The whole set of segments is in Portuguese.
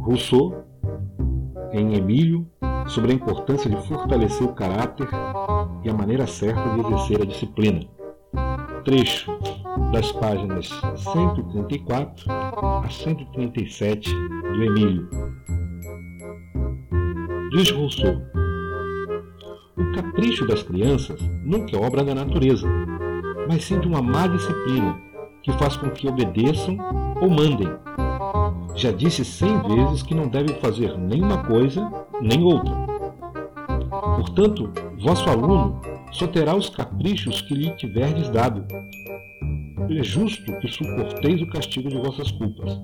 Rousseau, em Emílio, sobre a importância de fortalecer o caráter e a maneira certa de exercer a disciplina. Trecho das páginas 134 a 137 do Emílio. Diz Rousseau: O capricho das crianças nunca é obra da natureza, mas sim de uma má disciplina que faz com que obedeçam ou mandem. Já disse cem vezes que não devem fazer nem uma coisa nem outra. Portanto, vosso aluno só terá os caprichos que lhe tiverdes dado. É justo que suporteis o castigo de vossas culpas.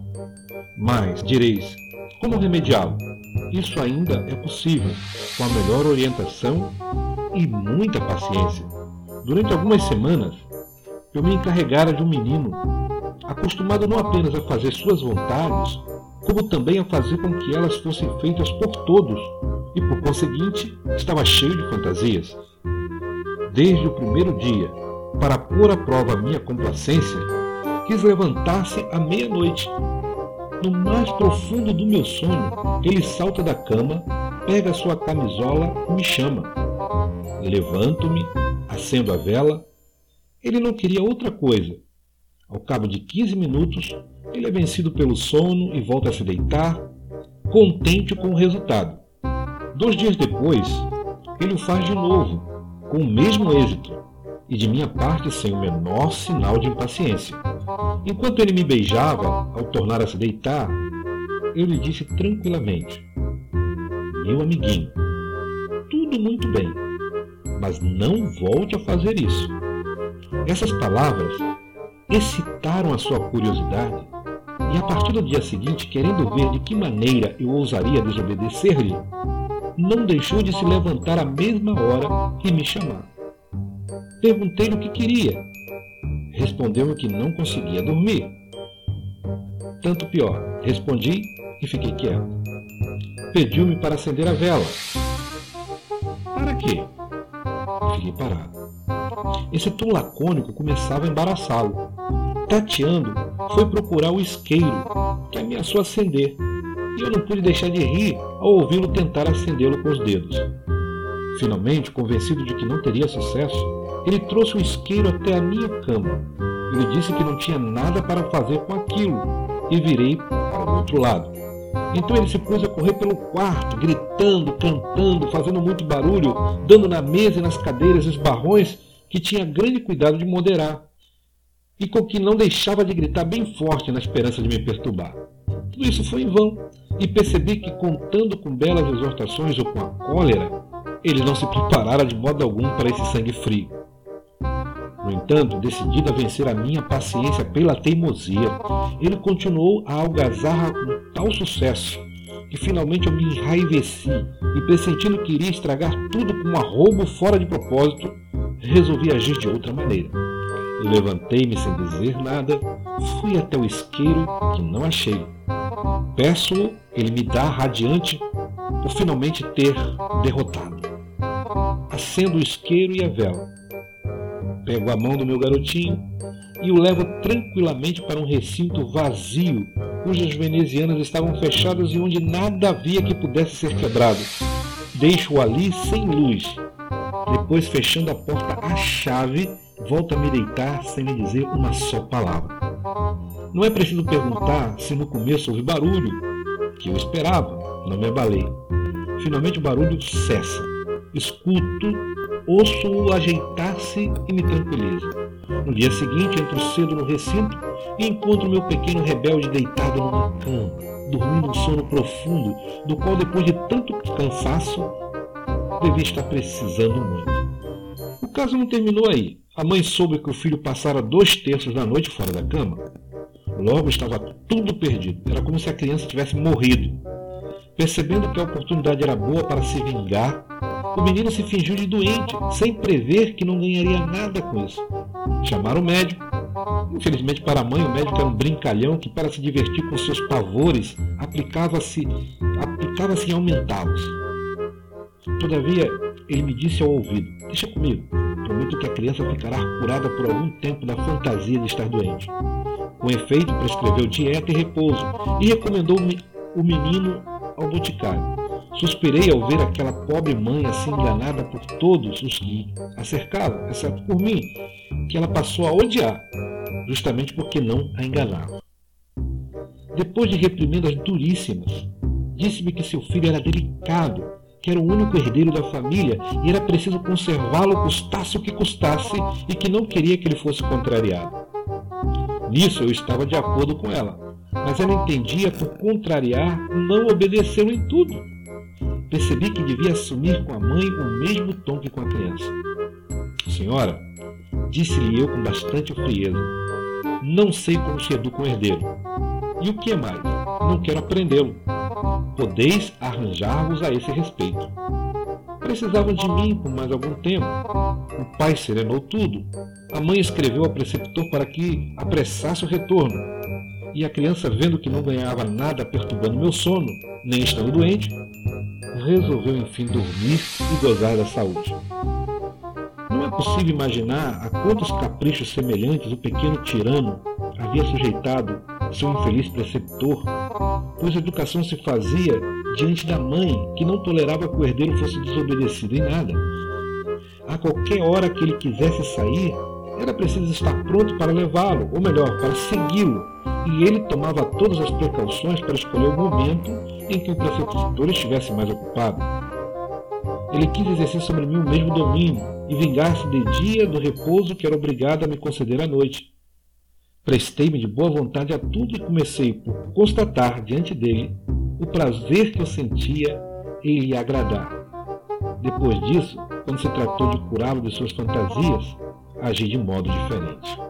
Mas, direis, como remediá-lo? Isso ainda é possível, com a melhor orientação e muita paciência. Durante algumas semanas, eu me encarregara de um menino, acostumado não apenas a fazer suas vontades, como também a fazer com que elas fossem feitas por todos, e por conseguinte estava cheio de fantasias. Desde o primeiro dia, para pôr à prova a minha complacência, quis levantar-se à meia-noite. No mais profundo do meu sono, ele salta da cama, pega sua camisola e me chama. Levanto-me, acendo a vela ele não queria outra coisa. Ao cabo de 15 minutos, ele é vencido pelo sono e volta a se deitar, contente com o resultado. Dois dias depois, ele o faz de novo, com o mesmo êxito, e de minha parte sem o menor sinal de impaciência. Enquanto ele me beijava, ao tornar a se deitar, eu lhe disse tranquilamente: Meu amiguinho, tudo muito bem, mas não volte a fazer isso. Essas palavras excitaram a sua curiosidade e, a partir do dia seguinte, querendo ver de que maneira eu ousaria desobedecer-lhe, não deixou de se levantar à mesma hora e me chamar. Perguntei-lhe o que queria. Respondeu-me que não conseguia dormir. Tanto pior, respondi e fiquei quieto. Pediu-me para acender a vela. Para quê? Fiquei parado. Esse tom lacônico começava a embaraçá-lo. Tateando, foi procurar o isqueiro, que ameaçou acender, e eu não pude deixar de rir ao ouvi-lo tentar acendê-lo com os dedos. Finalmente, convencido de que não teria sucesso, ele trouxe o isqueiro até a minha cama. Ele disse que não tinha nada para fazer com aquilo e virei para o outro lado. Então ele se pôs a correr pelo quarto, gritando, cantando, fazendo muito barulho, dando na mesa e nas cadeiras esbarrões que tinha grande cuidado de moderar, e com que não deixava de gritar bem forte na esperança de me perturbar. Tudo isso foi em vão, e percebi que, contando com belas exortações ou com a cólera, ele não se preparara de modo algum para esse sangue frio. No entanto, decidido a vencer a minha paciência pela teimosia, ele continuou a algazarra com tal sucesso que finalmente eu me enraiveci e, pressentindo que iria estragar tudo com um arrobo fora de propósito, resolvi agir de outra maneira. Levantei-me sem dizer nada, fui até o isqueiro que não achei. Peço-o, ele me dá radiante por finalmente ter derrotado. Acendo o isqueiro e a vela. Pego a mão do meu garotinho e o levo tranquilamente para um recinto vazio, cujas venezianas estavam fechadas e onde nada havia que pudesse ser quebrado. Deixo-o ali sem luz depois, fechando a porta à chave, volto a me deitar sem me dizer uma só palavra. Não é preciso perguntar se no começo houve barulho, que eu esperava, não me abalei. Finalmente o barulho cessa. Escuto, ouço-o ajeitar-se e me tranquiliza. No dia seguinte, entro cedo no recinto e encontro meu pequeno rebelde deitado numa cama, dormindo um sono profundo, do qual, depois de tanto cansaço, devia estar precisando muito. O caso não terminou aí. A mãe soube que o filho passara dois terços da noite fora da cama. Logo estava tudo perdido. Era como se a criança tivesse morrido. Percebendo que a oportunidade era boa para se vingar, o menino se fingiu de doente, sem prever que não ganharia nada com isso. Chamaram o médico. Infelizmente para a mãe, o médico era um brincalhão que, para se divertir com seus pavores, aplicava-se aplicava em aumentá-los. Todavia, ele me disse ao ouvido: Deixa comigo. Prometo que a criança ficará curada por algum tempo da fantasia de estar doente. Com efeito, prescreveu dieta e repouso e recomendou-me o menino ao boticário. Suspirei ao ver aquela pobre mãe assim enganada por todos os que a cercavam, exceto por mim, que ela passou a odiar, justamente porque não a enganava. Depois de reprimendas duríssimas, disse-me que seu filho era delicado, que era o único herdeiro da família e era preciso conservá-lo custasse o que custasse e que não queria que ele fosse contrariado. Nisso eu estava de acordo com ela, mas ela entendia por contrariar não obedeceu em tudo. Percebi que devia assumir com a mãe o mesmo tom que com a criança. Senhora, disse-lhe eu com bastante frieza, não sei como se educa um herdeiro. E o que é mais? Não quero aprendê-lo. Podeis arranjar-vos a esse respeito. Precisavam de mim por mais algum tempo. O pai serenou tudo. A mãe escreveu ao preceptor para que apressasse o retorno. E a criança, vendo que não ganhava nada perturbando meu sono, nem estando doente, resolveu enfim dormir e gozar da saúde. Não é possível imaginar a quantos caprichos semelhantes o pequeno tirano havia sujeitado seu infeliz preceptor, pois a educação se fazia diante da mãe, que não tolerava que o herdeiro fosse desobedecido em nada. A qualquer hora que ele quisesse sair, era preciso estar pronto para levá-lo, ou melhor, para segui-lo, e ele tomava todas as precauções para escolher o momento em que o preceptor estivesse mais ocupado. Ele quis exercer sobre mim o mesmo domínio e vingar-se de dia do repouso que era obrigado a me conceder à noite. Prestei-me de boa vontade a tudo e comecei por constatar diante dele o prazer que eu sentia em lhe agradar. Depois disso, quando se tratou de curá-lo de suas fantasias, agi de modo diferente.